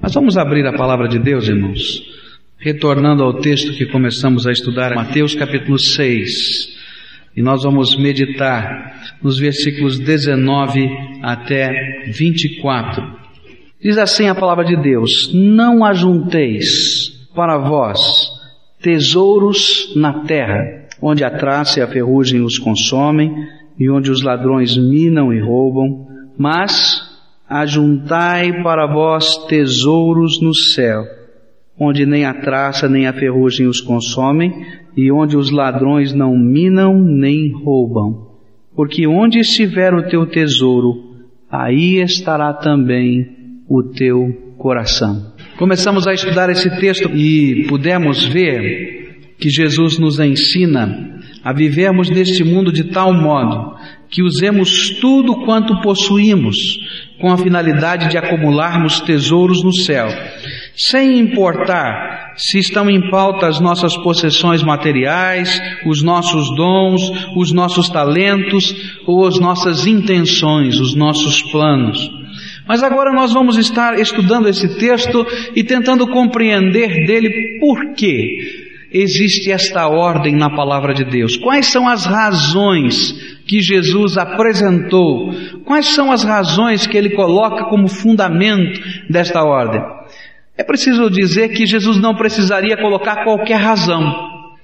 Mas vamos abrir a palavra de Deus, irmãos. Retornando ao texto que começamos a estudar, Mateus capítulo 6. E nós vamos meditar nos versículos 19 até 24. Diz assim a palavra de Deus: Não ajunteis para vós tesouros na terra, onde a traça e a ferrugem os consomem, e onde os ladrões minam e roubam, mas ajuntai para vós tesouros no céu, onde nem a traça nem a ferrugem os consomem, e onde os ladrões não minam nem roubam. Porque onde estiver o teu tesouro, aí estará também o teu coração. Começamos a estudar esse texto e pudemos ver que Jesus nos ensina a vivermos neste mundo de tal modo que usemos tudo quanto possuímos com a finalidade de acumularmos tesouros no céu, sem importar se estão em pauta as nossas possessões materiais, os nossos dons, os nossos talentos ou as nossas intenções, os nossos planos. Mas agora nós vamos estar estudando esse texto e tentando compreender dele por quê existe esta ordem na palavra de Deus? Quais são as razões que Jesus apresentou? Quais são as razões que ele coloca como fundamento desta ordem? É preciso dizer que Jesus não precisaria colocar qualquer razão.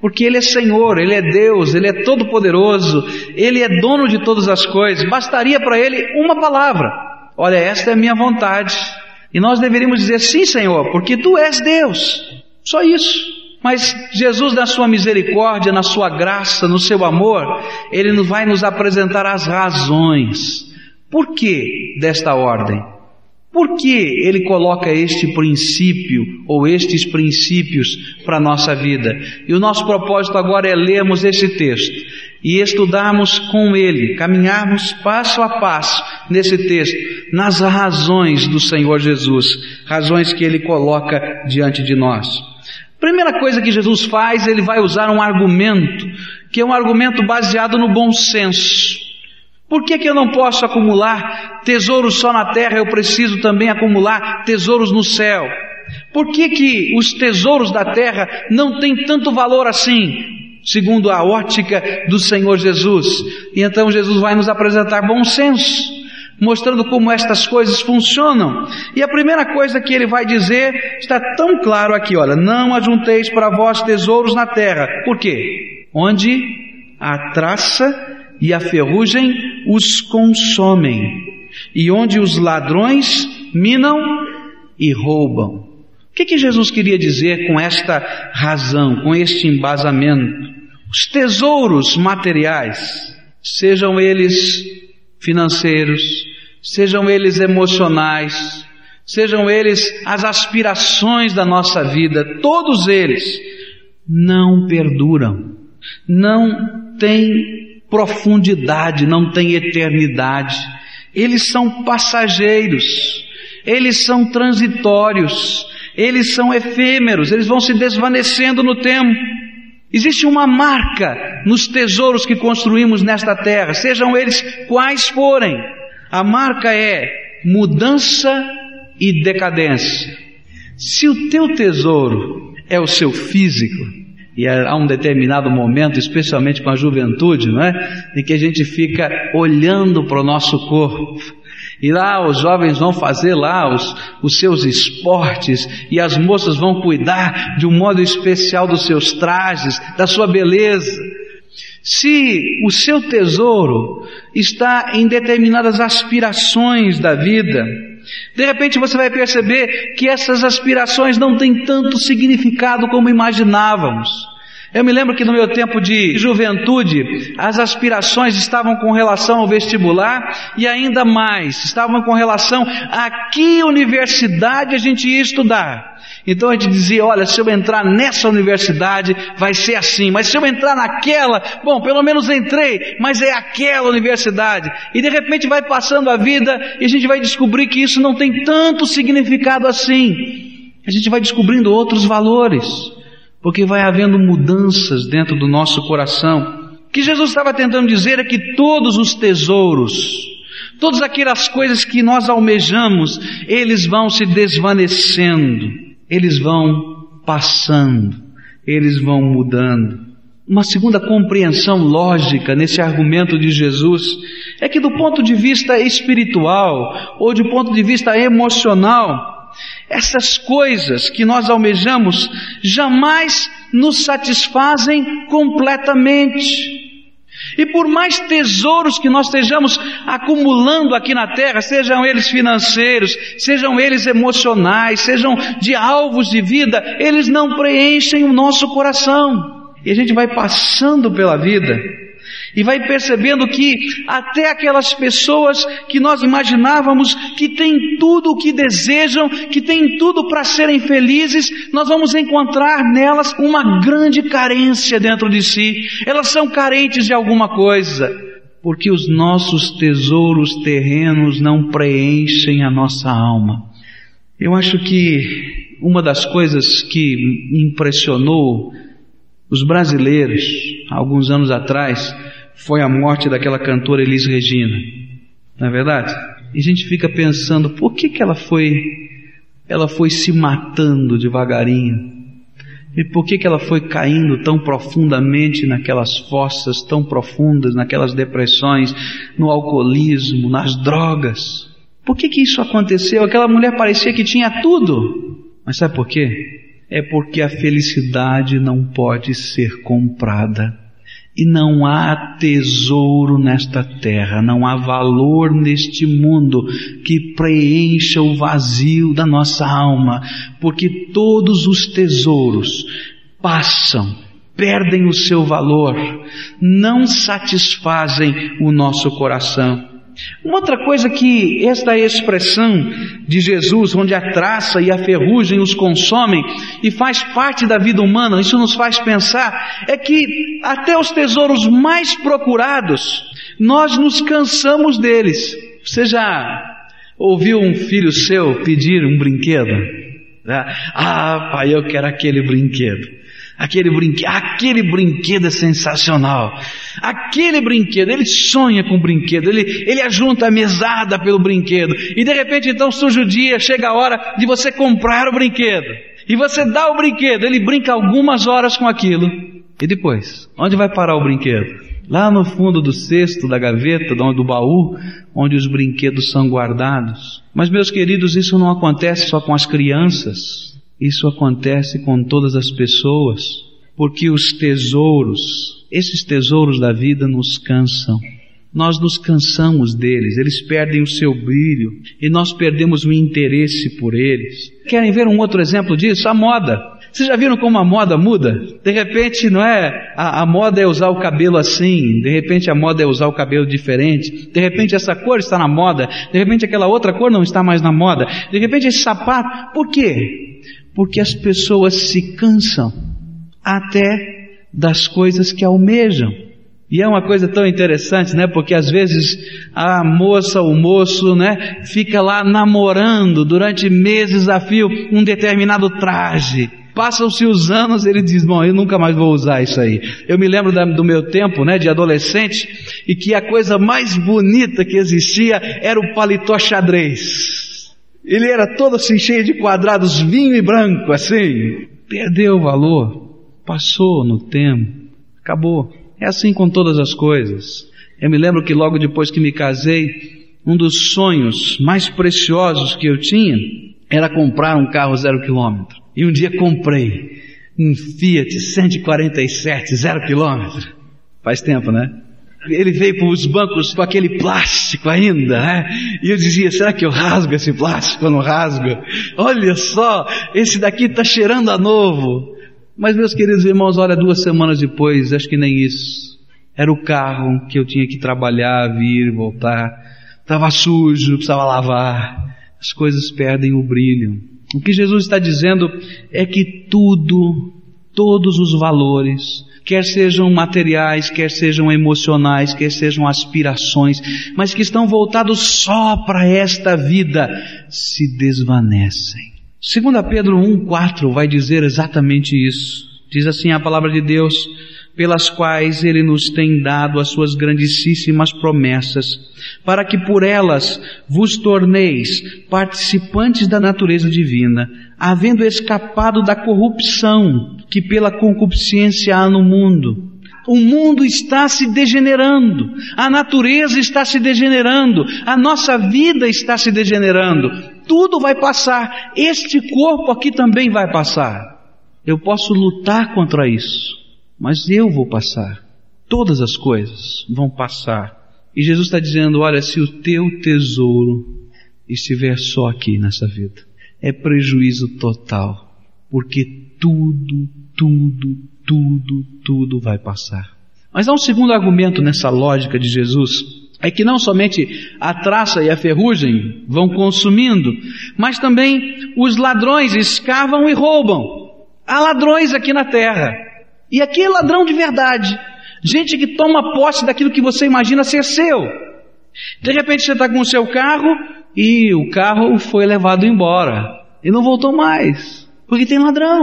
Porque Ele é Senhor, Ele é Deus, Ele é Todo-Poderoso, Ele é dono de todas as coisas. Bastaria para Ele uma palavra: Olha, esta é a minha vontade. E nós deveríamos dizer: Sim, Senhor, porque Tu és Deus. Só isso. Mas Jesus, na sua misericórdia, na sua graça, no seu amor, Ele vai nos apresentar as razões. Por que desta ordem? Por que Ele coloca este princípio ou estes princípios para a nossa vida? E o nosso propósito agora é lermos esse texto e estudarmos com Ele, caminharmos passo a passo nesse texto, nas razões do Senhor Jesus, razões que Ele coloca diante de nós. Primeira coisa que Jesus faz, ele vai usar um argumento, que é um argumento baseado no bom senso. Por que, que eu não posso acumular tesouros só na terra, eu preciso também acumular tesouros no céu? Por que, que os tesouros da terra não têm tanto valor assim, segundo a ótica do Senhor Jesus? E então Jesus vai nos apresentar bom senso mostrando como estas coisas funcionam. E a primeira coisa que ele vai dizer está tão claro aqui, olha, não ajunteis para vós tesouros na terra. Por quê? Onde a traça e a ferrugem os consomem, e onde os ladrões minam e roubam. O que, que Jesus queria dizer com esta razão, com este embasamento? Os tesouros materiais, sejam eles financeiros, sejam eles emocionais, sejam eles as aspirações da nossa vida, todos eles não perduram, não têm profundidade, não têm eternidade, eles são passageiros, eles são transitórios, eles são efêmeros, eles vão se desvanecendo no tempo. Existe uma marca nos tesouros que construímos nesta terra, sejam eles quais forem. A marca é mudança e decadência. Se o teu tesouro é o seu físico, e há um determinado momento, especialmente com a juventude, não é? Em que a gente fica olhando para o nosso corpo, e lá os jovens vão fazer lá os, os seus esportes e as moças vão cuidar de um modo especial dos seus trajes, da sua beleza. Se o seu tesouro está em determinadas aspirações da vida, de repente você vai perceber que essas aspirações não têm tanto significado como imaginávamos. Eu me lembro que no meu tempo de juventude, as aspirações estavam com relação ao vestibular e ainda mais, estavam com relação a que universidade a gente ia estudar. Então a gente dizia, olha, se eu entrar nessa universidade, vai ser assim, mas se eu entrar naquela, bom, pelo menos entrei, mas é aquela universidade. E de repente vai passando a vida e a gente vai descobrir que isso não tem tanto significado assim. A gente vai descobrindo outros valores porque vai havendo mudanças dentro do nosso coração. O que Jesus estava tentando dizer é que todos os tesouros, Todas aquelas coisas que nós almejamos, eles vão se desvanecendo, eles vão passando, eles vão mudando. Uma segunda compreensão lógica nesse argumento de Jesus é que, do ponto de vista espiritual ou do ponto de vista emocional, essas coisas que nós almejamos jamais nos satisfazem completamente. E por mais tesouros que nós estejamos acumulando aqui na terra, sejam eles financeiros, sejam eles emocionais, sejam de alvos de vida, eles não preenchem o nosso coração. E a gente vai passando pela vida e vai percebendo que até aquelas pessoas que nós imaginávamos que têm tudo o que desejam, que têm tudo para serem felizes, nós vamos encontrar nelas uma grande carência dentro de si. Elas são carentes de alguma coisa, porque os nossos tesouros terrenos não preenchem a nossa alma. Eu acho que uma das coisas que impressionou os brasileiros, alguns anos atrás, foi a morte daquela cantora Elis Regina. Não é verdade? E a gente fica pensando, por que que ela foi, ela foi se matando devagarinho? E por que que ela foi caindo tão profundamente naquelas fossas tão profundas, naquelas depressões, no alcoolismo, nas drogas? Por que que isso aconteceu? Aquela mulher parecia que tinha tudo. Mas sabe por quê? É porque a felicidade não pode ser comprada. E não há tesouro nesta terra, não há valor neste mundo que preencha o vazio da nossa alma, porque todos os tesouros passam, perdem o seu valor, não satisfazem o nosso coração. Uma outra coisa que esta expressão de Jesus, onde a traça e a ferrugem os consomem e faz parte da vida humana, isso nos faz pensar, é que até os tesouros mais procurados, nós nos cansamos deles. Você já ouviu um filho seu pedir um brinquedo? Ah, pai, eu quero aquele brinquedo. Aquele brinquedo, aquele brinquedo é sensacional. Aquele brinquedo, ele sonha com o brinquedo, ele, ele ajunta a mesada pelo brinquedo. E de repente então surge o dia, chega a hora de você comprar o brinquedo. E você dá o brinquedo, ele brinca algumas horas com aquilo. E depois, onde vai parar o brinquedo? Lá no fundo do cesto, da gaveta, do baú, onde os brinquedos são guardados. Mas meus queridos, isso não acontece só com as crianças. Isso acontece com todas as pessoas, porque os tesouros, esses tesouros da vida nos cansam. Nós nos cansamos deles, eles perdem o seu brilho e nós perdemos o interesse por eles. Querem ver um outro exemplo disso? A moda. Vocês já viram como a moda muda? De repente, não é? A, a, moda é usar o cabelo assim, de repente a moda é usar o cabelo diferente, de repente essa cor está na moda, de repente aquela outra cor não está mais na moda, de repente esse sapato. Por quê? Porque as pessoas se cansam até das coisas que almejam. E é uma coisa tão interessante, né? Porque às vezes a moça, o moço, né, fica lá namorando durante meses a fio um determinado traje. Passam-se os anos, ele diz, bom, eu nunca mais vou usar isso aí. Eu me lembro da, do meu tempo, né, de adolescente, e que a coisa mais bonita que existia era o paletó xadrez. Ele era todo assim cheio de quadrados, vinho e branco, assim. Perdeu o valor, passou no tempo, acabou. É assim com todas as coisas. Eu me lembro que logo depois que me casei, um dos sonhos mais preciosos que eu tinha era comprar um carro zero quilômetro. E um dia comprei um Fiat 147 zero quilômetro. Faz tempo, né? Ele veio para os bancos com aquele plástico ainda, né? E eu dizia, será que eu rasgo esse plástico ou não rasgo? Olha só, esse daqui está cheirando a novo. Mas meus queridos irmãos, olha, duas semanas depois, acho que nem isso. Era o carro que eu tinha que trabalhar, vir, voltar. Estava sujo, precisava lavar. As coisas perdem o brilho. O que Jesus está dizendo é que tudo, todos os valores, quer sejam materiais, quer sejam emocionais, quer sejam aspirações, mas que estão voltados só para esta vida, se desvanecem. 2 Pedro 1,4 vai dizer exatamente isso. Diz assim a palavra de Deus, pelas quais Ele nos tem dado as suas grandíssimas promessas, para que por elas vos torneis participantes da natureza divina, havendo escapado da corrupção que pela concupiscência há no mundo. O mundo está se degenerando, a natureza está se degenerando, a nossa vida está se degenerando. Tudo vai passar, este corpo aqui também vai passar. Eu posso lutar contra isso, mas eu vou passar. Todas as coisas vão passar. E Jesus está dizendo: olha, se o teu tesouro estiver só aqui nessa vida, é prejuízo total, porque tudo, tudo, tudo, tudo vai passar. Mas há um segundo argumento nessa lógica de Jesus, é que não somente a traça e a ferrugem vão consumindo, mas também os ladrões escavam e roubam. Há ladrões aqui na terra. E aqui é ladrão de verdade. Gente que toma posse daquilo que você imagina ser seu. De repente você está com o seu carro e o carro foi levado embora. E não voltou mais. Porque tem ladrão.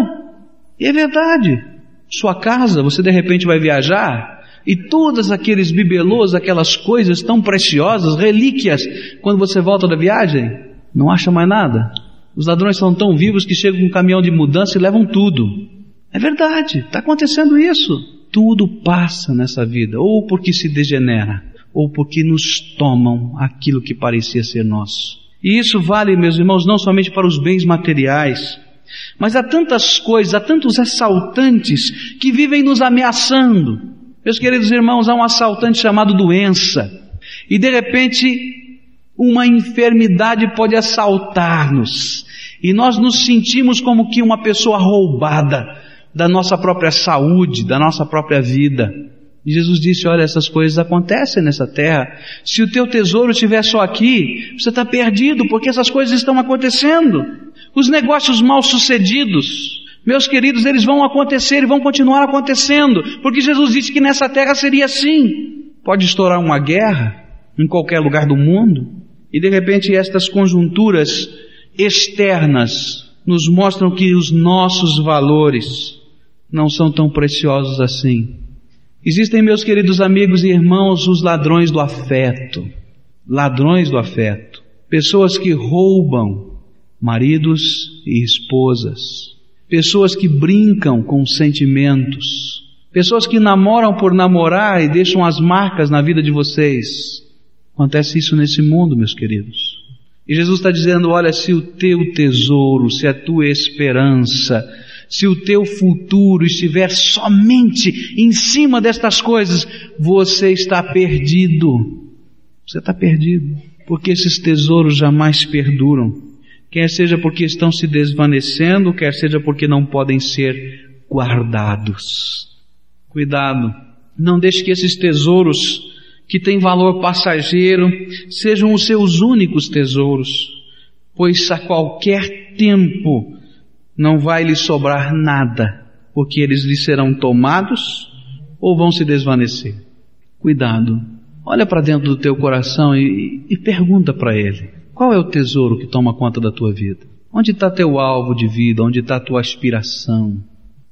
E é verdade. Sua casa, você de repente vai viajar e todos aqueles bibelôs, aquelas coisas tão preciosas, relíquias, quando você volta da viagem, não acha mais nada. Os ladrões são tão vivos que chegam com um caminhão de mudança e levam tudo. É verdade, está acontecendo isso. Tudo passa nessa vida, ou porque se degenera, ou porque nos tomam aquilo que parecia ser nosso. E isso vale, meus irmãos, não somente para os bens materiais, mas há tantas coisas, há tantos assaltantes que vivem nos ameaçando. Meus queridos irmãos, há um assaltante chamado doença, e de repente uma enfermidade pode assaltar-nos e nós nos sentimos como que uma pessoa roubada da nossa própria saúde, da nossa própria vida. E Jesus disse: Olha, essas coisas acontecem nessa terra. Se o teu tesouro estiver só aqui, você está perdido, porque essas coisas estão acontecendo. Os negócios mal sucedidos, meus queridos, eles vão acontecer e vão continuar acontecendo, porque Jesus disse que nessa terra seria assim. Pode estourar uma guerra em qualquer lugar do mundo, e de repente estas conjunturas externas nos mostram que os nossos valores não são tão preciosos assim. Existem, meus queridos amigos e irmãos, os ladrões do afeto. Ladrões do afeto. Pessoas que roubam maridos e esposas. Pessoas que brincam com sentimentos. Pessoas que namoram por namorar e deixam as marcas na vida de vocês. Acontece isso nesse mundo, meus queridos. E Jesus está dizendo: olha, se o teu tesouro, se a tua esperança, se o teu futuro estiver somente em cima destas coisas, você está perdido. Você está perdido. Porque esses tesouros jamais perduram. Quer seja porque estão se desvanecendo, quer seja porque não podem ser guardados. Cuidado. Não deixe que esses tesouros que têm valor passageiro, sejam os seus únicos tesouros, pois a qualquer tempo não vai lhe sobrar nada, porque eles lhe serão tomados ou vão se desvanecer. Cuidado, olha para dentro do teu coração e, e pergunta para ele: qual é o tesouro que toma conta da tua vida? Onde está teu alvo de vida? Onde está tua aspiração?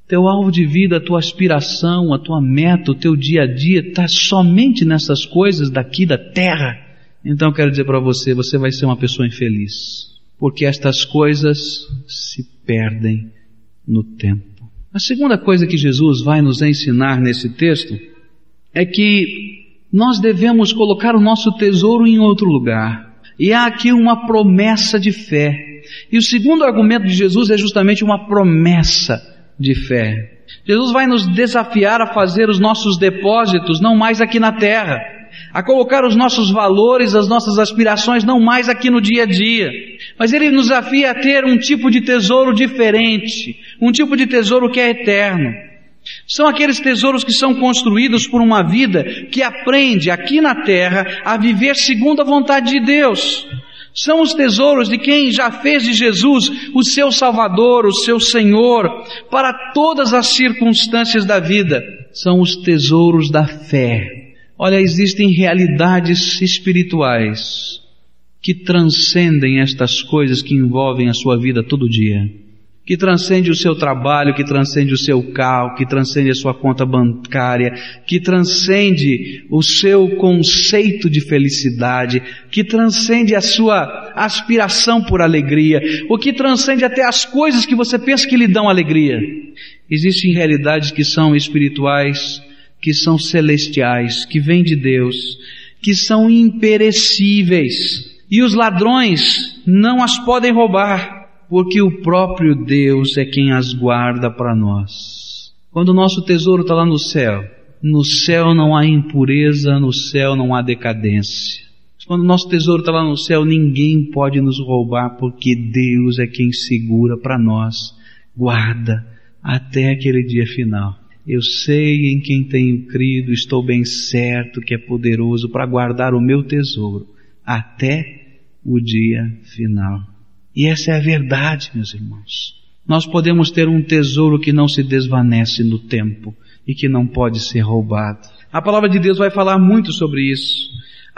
Teu alvo de vida, a tua aspiração, a tua meta, o teu dia a dia está somente nessas coisas daqui da terra. Então quero dizer para você, você vai ser uma pessoa infeliz. Porque estas coisas se perdem no tempo. A segunda coisa que Jesus vai nos ensinar nesse texto é que nós devemos colocar o nosso tesouro em outro lugar. E há aqui uma promessa de fé. E o segundo argumento de Jesus é justamente uma promessa de fé. Jesus vai nos desafiar a fazer os nossos depósitos não mais aqui na terra, a colocar os nossos valores, as nossas aspirações não mais aqui no dia a dia, mas Ele nos desafia a ter um tipo de tesouro diferente, um tipo de tesouro que é eterno. São aqueles tesouros que são construídos por uma vida que aprende aqui na terra a viver segundo a vontade de Deus. São os tesouros de quem já fez de Jesus o seu Salvador, o seu Senhor, para todas as circunstâncias da vida. São os tesouros da fé. Olha, existem realidades espirituais que transcendem estas coisas que envolvem a sua vida todo dia. que transcende o seu trabalho, que transcende o seu carro, que transcende a sua conta bancária, que transcende o seu conceito de felicidade, que transcende a sua aspiração por alegria, o que transcende até as coisas que você pensa que lhe dão alegria. Existem realidades que são espirituais, que são celestiais, que vêm de Deus, que são imperecíveis, e os ladrões não as podem roubar porque o próprio Deus é quem as guarda para nós. Quando o nosso tesouro está lá no céu, no céu não há impureza, no céu não há decadência. Quando o nosso tesouro está lá no céu, ninguém pode nos roubar, porque Deus é quem segura para nós, guarda até aquele dia final. Eu sei em quem tenho crido, estou bem certo que é poderoso para guardar o meu tesouro até o dia final. E essa é a verdade, meus irmãos. Nós podemos ter um tesouro que não se desvanece no tempo e que não pode ser roubado. A palavra de Deus vai falar muito sobre isso.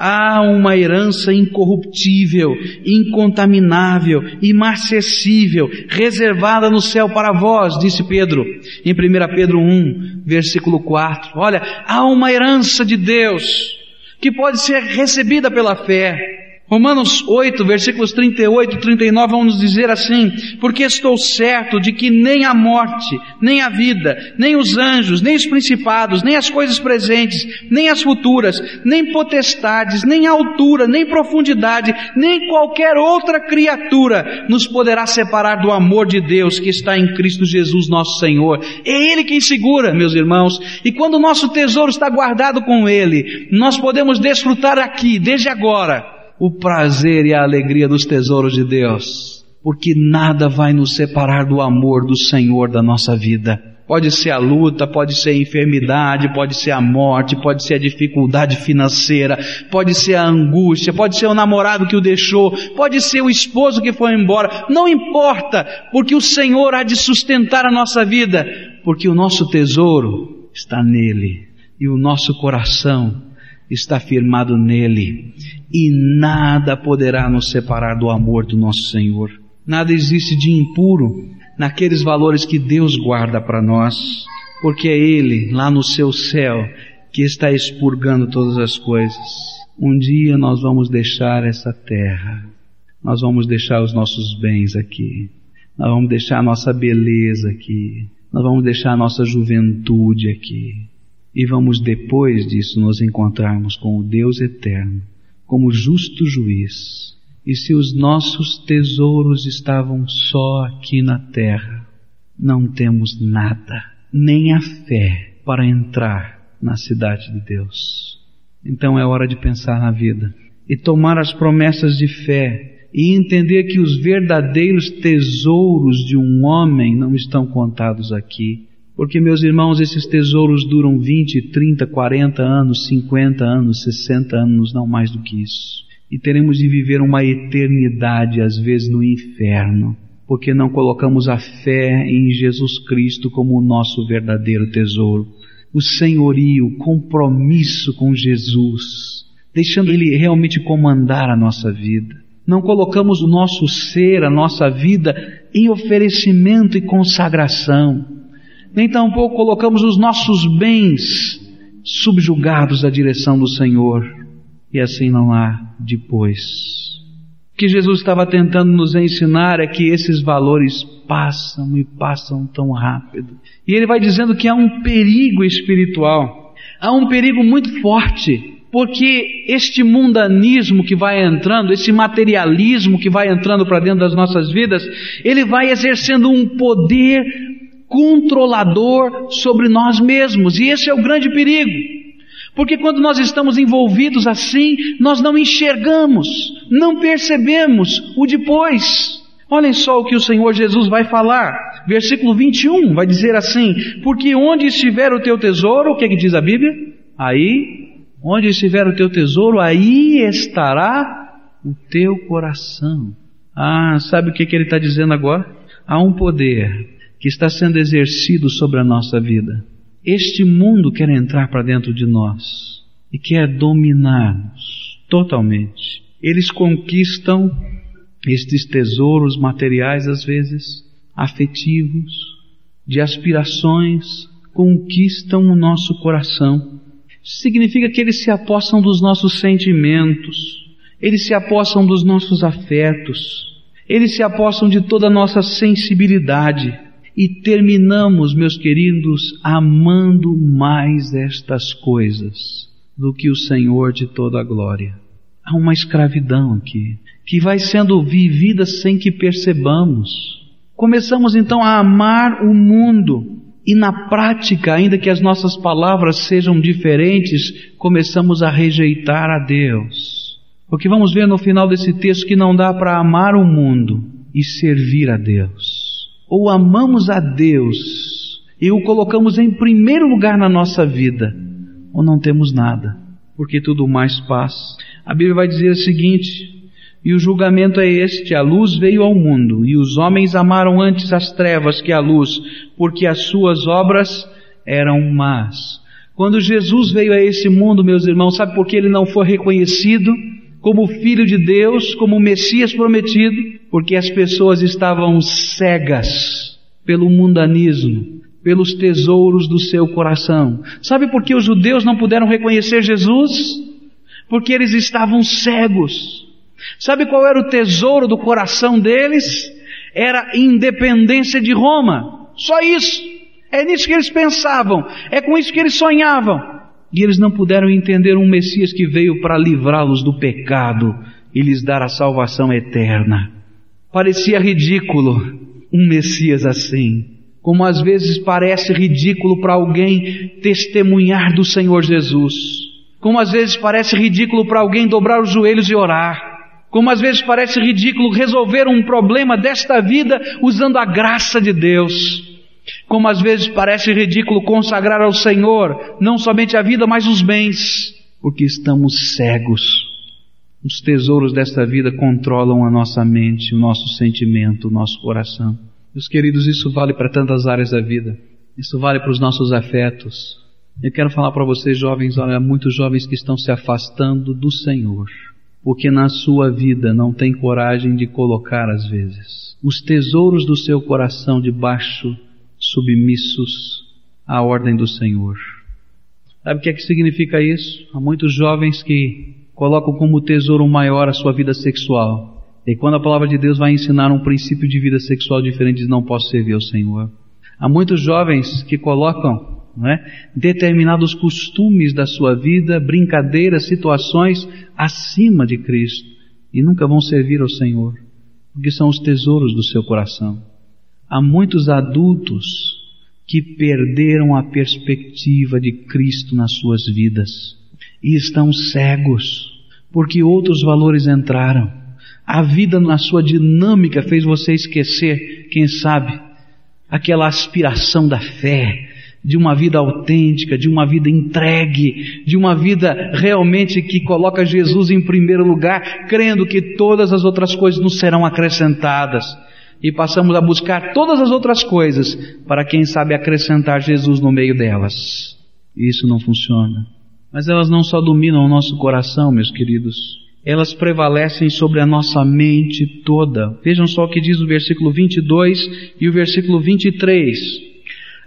Há uma herança incorruptível, incontaminável, imacessível, reservada no céu para vós, disse Pedro, em 1 Pedro 1, versículo 4. Olha, há uma herança de Deus que pode ser recebida pela fé. Romanos 8, versículos 38 e 39 vão nos dizer assim: Porque estou certo de que nem a morte, nem a vida, nem os anjos, nem os principados, nem as coisas presentes, nem as futuras, nem potestades, nem altura, nem profundidade, nem qualquer outra criatura nos poderá separar do amor de Deus que está em Cristo Jesus nosso Senhor. É Ele quem segura, meus irmãos, e quando o nosso tesouro está guardado com Ele, nós podemos desfrutar aqui, desde agora, o prazer e a alegria dos tesouros de Deus, porque nada vai nos separar do amor do Senhor da nossa vida. Pode ser a luta, pode ser a enfermidade, pode ser a morte, pode ser a dificuldade financeira, pode ser a angústia, pode ser o namorado que o deixou, pode ser o esposo que foi embora. Não importa, porque o Senhor há de sustentar a nossa vida, porque o nosso tesouro está nele e o nosso coração está firmado nele. E nada poderá nos separar do amor do nosso Senhor. Nada existe de impuro naqueles valores que Deus guarda para nós, porque é Ele, lá no seu céu, que está expurgando todas as coisas. Um dia nós vamos deixar essa terra, nós vamos deixar os nossos bens aqui, nós vamos deixar a nossa beleza aqui, nós vamos deixar a nossa juventude aqui, e vamos depois disso nos encontrarmos com o Deus eterno, como justo juiz. E se os nossos tesouros estavam só aqui na terra, não temos nada, nem a fé para entrar na cidade de Deus. Então é hora de pensar na vida e tomar as promessas de fé e entender que os verdadeiros tesouros de um homem não estão contados aqui, porque, meus irmãos, esses tesouros duram 20, 30, 40 anos, 50 anos, 60 anos, não mais do que isso. E teremos de viver uma eternidade, às vezes, no inferno, porque não colocamos a fé em Jesus Cristo como o nosso verdadeiro tesouro. O senhorio, o compromisso com Jesus, deixando Ele realmente comandar a nossa vida. Não colocamos o nosso ser, a nossa vida, em oferecimento e consagração nem tampouco colocamos os nossos bens subjugados à direção do Senhor, e assim não há depois. O que Jesus estava tentando nos ensinar é que esses valores passam e passam tão rápido. E ele vai dizendo que há um perigo espiritual, há um perigo muito forte, porque este mundanismo que vai entrando, esse materialismo que vai entrando para dentro das nossas vidas, ele vai exercendo um poder controlador sobre nós mesmos. E esse é o grande perigo. Porque quando nós estamos envolvidos assim, nós não enxergamos, não percebemos o depois. Olhem só o que o Senhor Jesus vai falar. Versículo 21 vai dizer assim: Porque onde estiver o teu tesouro, o que, é que diz a Bíblia? Aí, onde estiver o teu tesouro, aí estará o teu coração. Ah, sabe o que, que ele está dizendo agora? Há um poder que está sendo exercido sobre a nossa vida. Este mundo quer entrar para dentro de nós e quer dominar-nos totalmente. Eles conquistam estes tesouros materiais às vezes, afetivos, de aspirações, conquistam o nosso coração. Significa que eles se apossam dos nossos sentimentos, eles se apossam dos nossos afetos, eles se apossam de toda a nossa sensibilidade. E terminamos, meus queridos, amando mais estas coisas do que o Senhor de toda a glória. Há uma escravidão aqui, que vai sendo vivida sem que percebamos. Começamos então a amar o mundo, e na prática, ainda que as nossas palavras sejam diferentes, começamos a rejeitar a Deus. Porque vamos ver no final desse texto que não dá para amar o mundo e servir a Deus. Ou amamos a Deus e o colocamos em primeiro lugar na nossa vida, ou não temos nada, porque tudo mais passa. A Bíblia vai dizer o seguinte: e o julgamento é este: a luz veio ao mundo, e os homens amaram antes as trevas que a luz, porque as suas obras eram más. Quando Jesus veio a esse mundo, meus irmãos, sabe por que ele não foi reconhecido como Filho de Deus, como Messias prometido? Porque as pessoas estavam cegas pelo mundanismo, pelos tesouros do seu coração. Sabe por que os judeus não puderam reconhecer Jesus? Porque eles estavam cegos. Sabe qual era o tesouro do coração deles? Era independência de Roma. Só isso. É nisso que eles pensavam. É com isso que eles sonhavam. E eles não puderam entender um Messias que veio para livrá-los do pecado e lhes dar a salvação eterna. Parecia ridículo um Messias assim. Como às vezes parece ridículo para alguém testemunhar do Senhor Jesus. Como às vezes parece ridículo para alguém dobrar os joelhos e orar. Como às vezes parece ridículo resolver um problema desta vida usando a graça de Deus. Como às vezes parece ridículo consagrar ao Senhor não somente a vida, mas os bens, porque estamos cegos. Os tesouros desta vida controlam a nossa mente, o nosso sentimento, o nosso coração. Meus queridos, isso vale para tantas áreas da vida. Isso vale para os nossos afetos. Eu quero falar para vocês, jovens, olha, muitos jovens que estão se afastando do Senhor porque na sua vida não tem coragem de colocar às vezes os tesouros do seu coração debaixo, submissos à ordem do Senhor. Sabe o que é que significa isso? Há muitos jovens que colocam como tesouro maior a sua vida sexual. E quando a palavra de Deus vai ensinar um princípio de vida sexual diferente, diz, não posso servir ao Senhor. Há muitos jovens que colocam é? determinados costumes da sua vida, brincadeiras, situações acima de Cristo e nunca vão servir ao Senhor, porque são os tesouros do seu coração. Há muitos adultos que perderam a perspectiva de Cristo nas suas vidas e estão cegos porque outros valores entraram. A vida na sua dinâmica fez você esquecer, quem sabe, aquela aspiração da fé, de uma vida autêntica, de uma vida entregue, de uma vida realmente que coloca Jesus em primeiro lugar, crendo que todas as outras coisas nos serão acrescentadas. E passamos a buscar todas as outras coisas para quem sabe acrescentar Jesus no meio delas. Isso não funciona. Mas elas não só dominam o nosso coração, meus queridos, elas prevalecem sobre a nossa mente toda. Vejam só o que diz o versículo 22 e o versículo 23.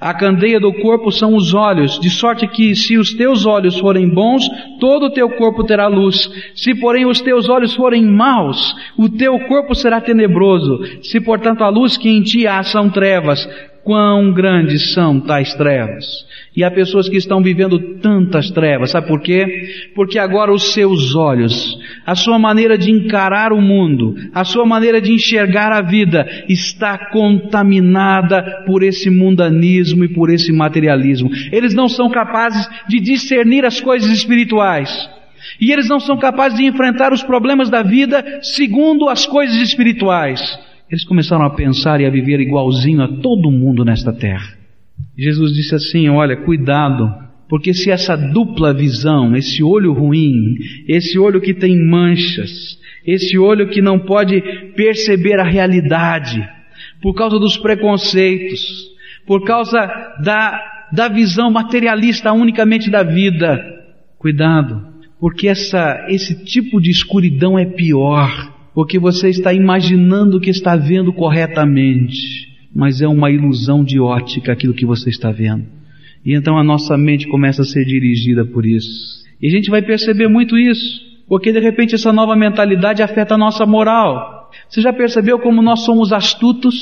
A candeia do corpo são os olhos, de sorte que se os teus olhos forem bons, todo o teu corpo terá luz. Se porém os teus olhos forem maus, o teu corpo será tenebroso. Se portanto a luz que em ti há são trevas, quão grandes são tais trevas. E há pessoas que estão vivendo tantas trevas, sabe por quê? Porque agora os seus olhos, a sua maneira de encarar o mundo, a sua maneira de enxergar a vida está contaminada por esse mundanismo e por esse materialismo. Eles não são capazes de discernir as coisas espirituais. E eles não são capazes de enfrentar os problemas da vida segundo as coisas espirituais. Eles começaram a pensar e a viver igualzinho a todo mundo nesta terra. Jesus disse assim: Olha, cuidado, porque se essa dupla visão, esse olho ruim, esse olho que tem manchas, esse olho que não pode perceber a realidade, por causa dos preconceitos, por causa da, da visão materialista unicamente da vida, cuidado, porque essa, esse tipo de escuridão é pior porque você está imaginando que está vendo corretamente. mas é uma ilusão de ótica aquilo que você está vendo. E então a nossa mente começa a ser dirigida por isso. E a gente vai perceber muito isso, porque de repente essa nova mentalidade afeta a nossa moral. Você já percebeu como nós somos astutos?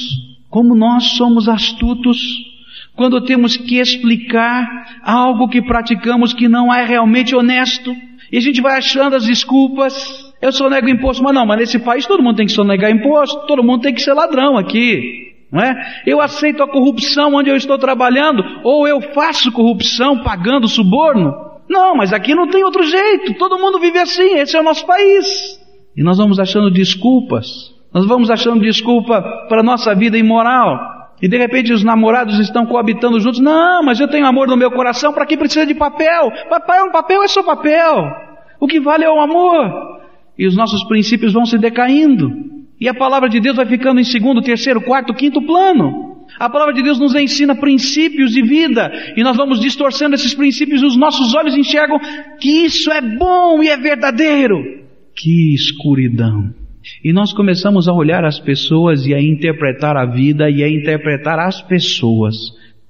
Como nós somos astutos quando temos que explicar algo que praticamos que não é realmente honesto? E a gente vai achando as desculpas. Eu sonego imposto, mas não, mas nesse país todo mundo tem que sonegar imposto, todo mundo tem que ser ladrão aqui. Não é? Eu aceito a corrupção onde eu estou trabalhando, ou eu faço corrupção pagando suborno. Não, mas aqui não tem outro jeito, todo mundo vive assim, esse é o nosso país. E nós vamos achando desculpas, nós vamos achando desculpa para a nossa vida imoral. E de repente os namorados estão coabitando juntos. Não, mas eu tenho amor no meu coração, para que precisa de papel? Papai, um papel é só papel. O que vale é o amor. E os nossos princípios vão se decaindo. E a palavra de Deus vai ficando em segundo, terceiro, quarto, quinto plano. A palavra de Deus nos ensina princípios de vida e nós vamos distorcendo esses princípios e os nossos olhos enxergam que isso é bom e é verdadeiro. Que escuridão. E nós começamos a olhar as pessoas e a interpretar a vida e a interpretar as pessoas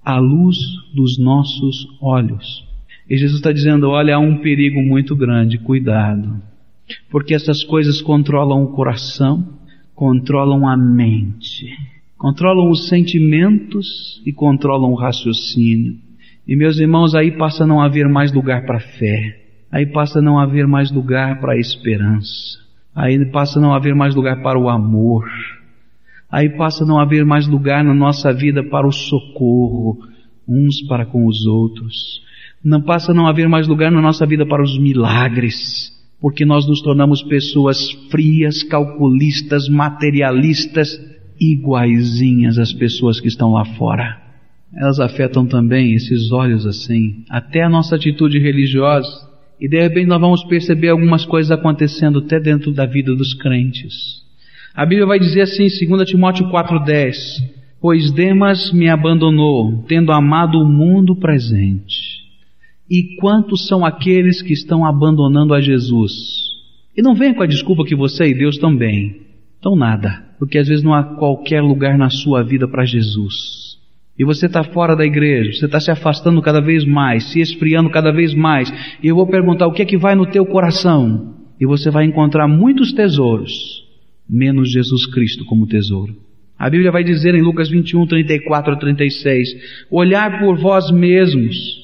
à luz dos nossos olhos. E Jesus está dizendo: olha, há um perigo muito grande, cuidado. Porque essas coisas controlam o coração, controlam a mente, controlam os sentimentos e controlam o raciocínio. E meus irmãos, aí passa a não haver mais lugar para fé, aí passa a não haver mais lugar para esperança, aí passa a não haver mais lugar para o amor, aí passa a não haver mais lugar na nossa vida para o socorro, uns para com os outros. Não passa a não haver mais lugar na nossa vida para os milagres porque nós nos tornamos pessoas frias, calculistas, materialistas, iguaizinhas às pessoas que estão lá fora. Elas afetam também esses olhos assim, até a nossa atitude religiosa. E de repente nós vamos perceber algumas coisas acontecendo até dentro da vida dos crentes. A Bíblia vai dizer assim, 2 Timóteo 4,10: Pois Demas me abandonou, tendo amado o mundo presente e quantos são aqueles que estão abandonando a Jesus? E não venha com a desculpa que você e Deus também. Então nada, porque às vezes não há qualquer lugar na sua vida para Jesus. E você está fora da igreja, você está se afastando cada vez mais, se esfriando cada vez mais. E eu vou perguntar o que é que vai no teu coração? E você vai encontrar muitos tesouros, menos Jesus Cristo como tesouro. A Bíblia vai dizer em Lucas 21, 34 a 36, olhar por vós mesmos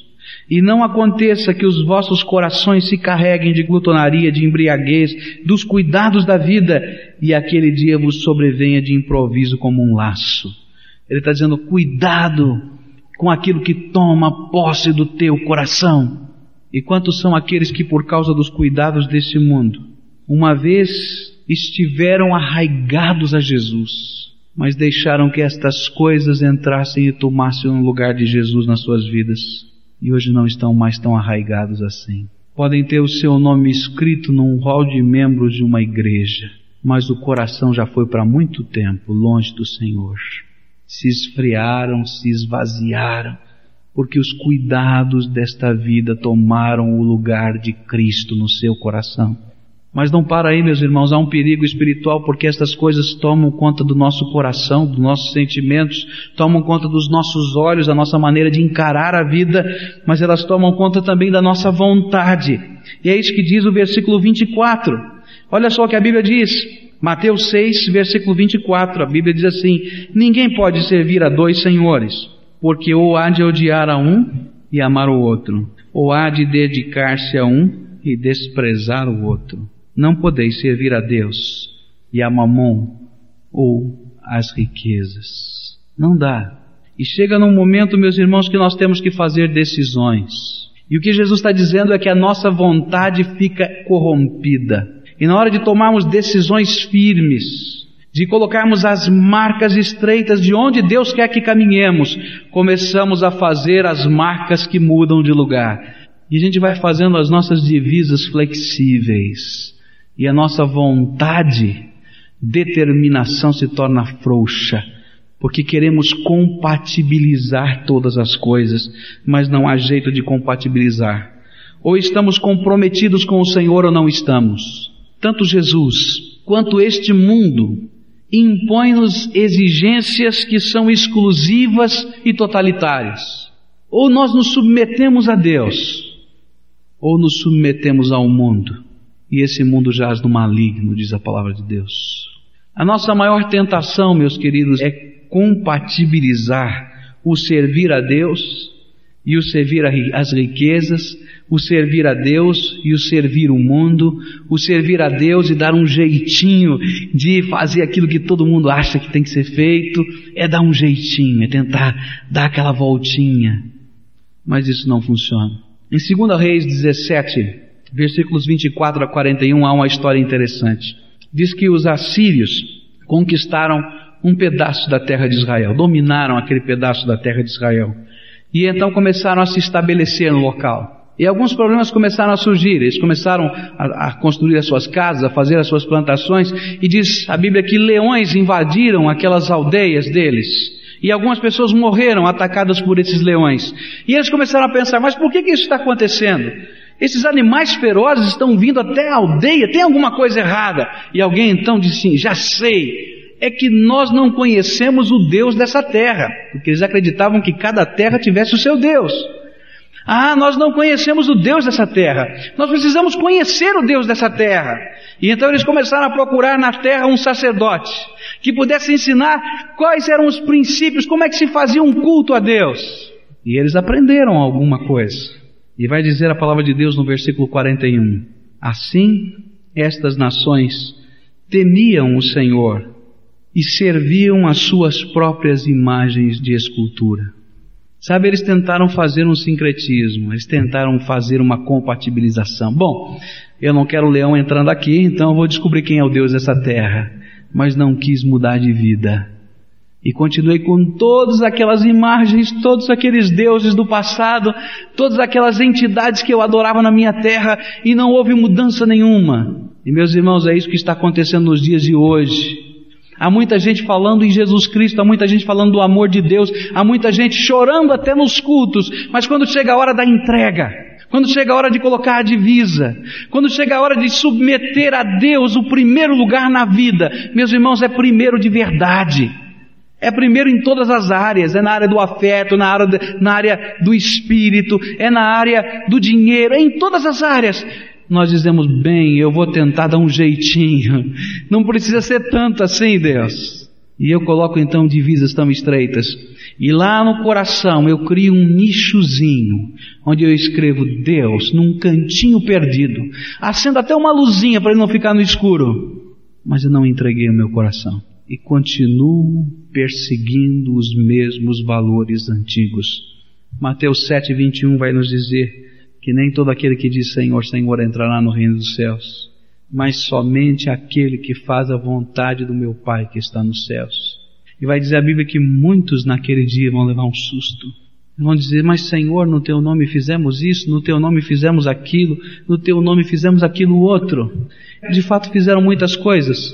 e não aconteça que os vossos corações se carreguem de glutonaria, de embriaguez, dos cuidados da vida, e aquele dia vos sobrevenha de improviso como um laço. Ele está dizendo, cuidado com aquilo que toma posse do teu coração. E quantos são aqueles que, por causa dos cuidados desse mundo, uma vez estiveram arraigados a Jesus, mas deixaram que estas coisas entrassem e tomassem o lugar de Jesus nas suas vidas e hoje não estão mais tão arraigados assim. Podem ter o seu nome escrito num hall de membros de uma igreja, mas o coração já foi para muito tempo longe do Senhor. Se esfriaram, se esvaziaram, porque os cuidados desta vida tomaram o lugar de Cristo no seu coração. Mas não para aí, meus irmãos, há um perigo espiritual porque estas coisas tomam conta do nosso coração, dos nossos sentimentos, tomam conta dos nossos olhos, da nossa maneira de encarar a vida, mas elas tomam conta também da nossa vontade. E é isso que diz o versículo 24. Olha só o que a Bíblia diz. Mateus 6, versículo 24. A Bíblia diz assim: Ninguém pode servir a dois senhores, porque ou há de odiar a um e amar o outro, ou há de dedicar-se a um e desprezar o outro. Não podeis servir a Deus e a Mamon ou as riquezas. Não dá. E chega num momento, meus irmãos, que nós temos que fazer decisões. E o que Jesus está dizendo é que a nossa vontade fica corrompida. E na hora de tomarmos decisões firmes, de colocarmos as marcas estreitas de onde Deus quer que caminhemos, começamos a fazer as marcas que mudam de lugar. E a gente vai fazendo as nossas divisas flexíveis e a nossa vontade, determinação se torna frouxa, porque queremos compatibilizar todas as coisas, mas não há jeito de compatibilizar. Ou estamos comprometidos com o Senhor ou não estamos. Tanto Jesus quanto este mundo impõe-nos exigências que são exclusivas e totalitárias. Ou nós nos submetemos a Deus, ou nos submetemos ao mundo. E esse mundo jaz no maligno, diz a palavra de Deus. A nossa maior tentação, meus queridos, é compatibilizar o servir a Deus e o servir as riquezas, o servir a Deus e o servir o mundo, o servir a Deus e dar um jeitinho de fazer aquilo que todo mundo acha que tem que ser feito, é dar um jeitinho, é tentar dar aquela voltinha. Mas isso não funciona. Em 2 Reis 17, versículos 24 a 41, há uma história interessante. Diz que os assírios conquistaram um pedaço da terra de Israel, dominaram aquele pedaço da terra de Israel. E então começaram a se estabelecer no local. E alguns problemas começaram a surgir. Eles começaram a, a, construir as suas casas, a fazer as suas plantações. E diz a Bíblia que leões invadiram aquelas aldeias deles. E algumas pessoas morreram atacadas por esses leões. E eles começaram a pensar: mas por que, que isso está acontecendo? Esses animais ferozes estão vindo até a aldeia, tem alguma coisa errada. E alguém então disse assim: já sei, é que nós não conhecemos o Deus dessa terra, porque eles acreditavam que cada terra tivesse o seu Deus. Ah, nós não conhecemos o Deus dessa terra. Nós precisamos conhecer o Deus dessa terra. E então eles começaram a procurar na terra um sacerdote que pudesse ensinar quais eram os princípios, como é que se fazia um culto a Deus. E eles aprenderam alguma coisa. E vai dizer a palavra de Deus no versículo 41. Assim, estas nações temiam o Senhor e serviam as suas próprias imagens de escultura. Sabe, eles tentaram fazer um sincretismo, eles tentaram fazer uma compatibilização. Bom, eu não quero o leão entrando aqui, então eu vou descobrir quem é o Deus dessa terra. Mas não quis mudar de vida. E continuei com todas aquelas imagens, todos aqueles deuses do passado, todas aquelas entidades que eu adorava na minha terra, e não houve mudança nenhuma. E meus irmãos, é isso que está acontecendo nos dias de hoje. Há muita gente falando em Jesus Cristo, há muita gente falando do amor de Deus, há muita gente chorando até nos cultos, mas quando chega a hora da entrega, quando chega a hora de colocar a divisa, quando chega a hora de submeter a Deus o primeiro lugar na vida, meus irmãos, é primeiro de verdade. É primeiro em todas as áreas, é na área do afeto, na área, de, na área do espírito, é na área do dinheiro, é em todas as áreas nós dizemos, bem, eu vou tentar dar um jeitinho. Não precisa ser tanto assim, Deus. E eu coloco então divisas tão estreitas. E lá no coração eu crio um nichozinho, onde eu escrevo Deus num cantinho perdido. Acendo até uma luzinha para ele não ficar no escuro. Mas eu não entreguei o meu coração. E continuo perseguindo os mesmos valores antigos. Mateus 7, 21 vai nos dizer, que nem todo aquele que diz Senhor, Senhor entrará no reino dos céus, mas somente aquele que faz a vontade do meu Pai que está nos céus. E vai dizer a Bíblia que muitos naquele dia vão levar um susto. Vão dizer, mas Senhor, no teu nome fizemos isso, no teu nome fizemos aquilo, no teu nome fizemos aquilo outro. De fato fizeram muitas coisas,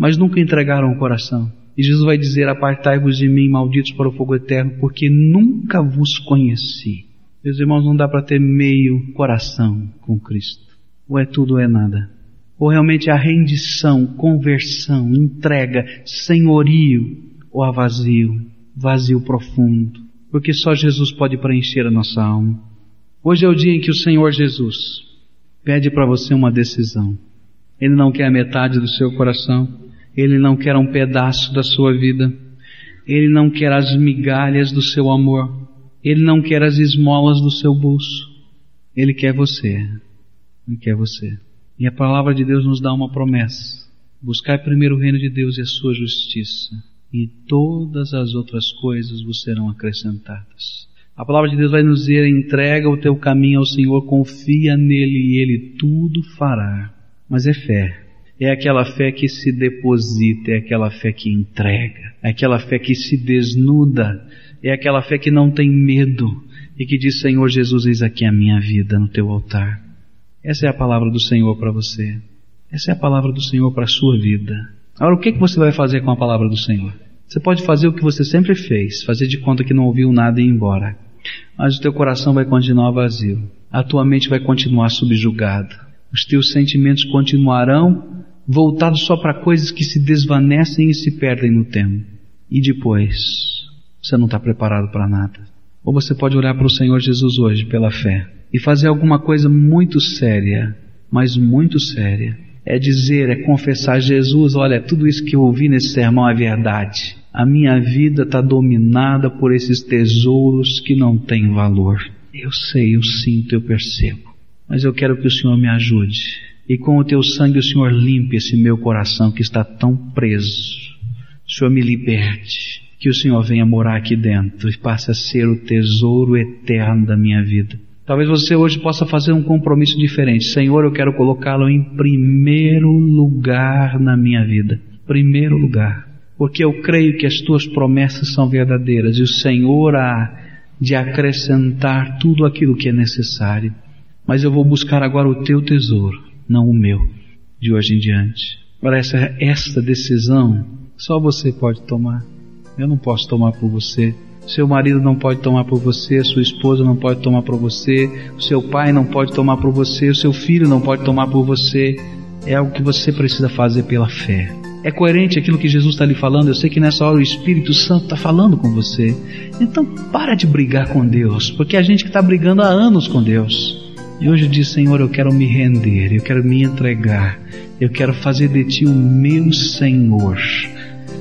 mas nunca entregaram o coração. E Jesus vai dizer, apartai-vos de mim, malditos para o fogo eterno, porque nunca vos conheci. Meus irmãos, não dá para ter meio coração com Cristo. Ou é tudo ou é nada. Ou realmente a rendição, conversão, entrega, senhorio, ou a vazio, vazio profundo. Porque só Jesus pode preencher a nossa alma. Hoje é o dia em que o Senhor Jesus pede para você uma decisão. Ele não quer a metade do seu coração. Ele não quer um pedaço da sua vida. Ele não quer as migalhas do seu amor. Ele não quer as esmolas do seu bolso. Ele quer você. Ele quer você. E a palavra de Deus nos dá uma promessa. Buscai primeiro o reino de Deus e a sua justiça, e todas as outras coisas vos serão acrescentadas. A palavra de Deus vai nos dizer: entrega o teu caminho ao Senhor, confia nele e ele tudo fará. Mas é fé. É aquela fé que se deposita, é aquela fé que entrega, é aquela fé que se desnuda é aquela fé que não tem medo e que diz: Senhor Jesus, eis aqui a minha vida no teu altar. Essa é a palavra do Senhor para você. Essa é a palavra do Senhor para a sua vida. Agora, o que, que você vai fazer com a palavra do Senhor? Você pode fazer o que você sempre fez, fazer de conta que não ouviu nada e ir embora. Mas o teu coração vai continuar vazio. A tua mente vai continuar subjugada. Os teus sentimentos continuarão voltado só para coisas que se desvanecem e se perdem no tempo. E depois, você não está preparado para nada. Ou você pode olhar para o Senhor Jesus hoje pela fé e fazer alguma coisa muito séria, mas muito séria. É dizer, é confessar, Jesus, olha, tudo isso que eu ouvi nesse sermão é verdade. A minha vida está dominada por esses tesouros que não têm valor. Eu sei, eu sinto, eu percebo. Mas eu quero que o Senhor me ajude. E com o teu sangue o Senhor limpe esse meu coração que está tão preso. O Senhor me liberte. Que o Senhor venha morar aqui dentro e passe a ser o tesouro eterno da minha vida. Talvez você hoje possa fazer um compromisso diferente. Senhor, eu quero colocá-lo em primeiro lugar na minha vida. Primeiro lugar. Porque eu creio que as tuas promessas são verdadeiras e o Senhor há de acrescentar tudo aquilo que é necessário. Mas eu vou buscar agora o teu tesouro, não o meu, de hoje em diante. Agora essa, esta decisão só você pode tomar. Eu não posso tomar por você. Seu marido não pode tomar por você, sua esposa não pode tomar por você, o seu pai não pode tomar por você, o seu filho não pode tomar por você. É algo que você precisa fazer pela fé. É coerente aquilo que Jesus está lhe falando. Eu sei que nessa hora o Espírito Santo está falando com você. Então para de brigar com Deus, porque a gente que está brigando há anos com Deus. E hoje diz, Senhor, eu quero me render, eu quero me entregar, eu quero fazer de Ti o meu Senhor.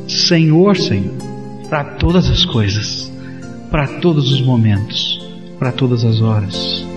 Senhor, Senhor, para todas as coisas, para todos os momentos, para todas as horas.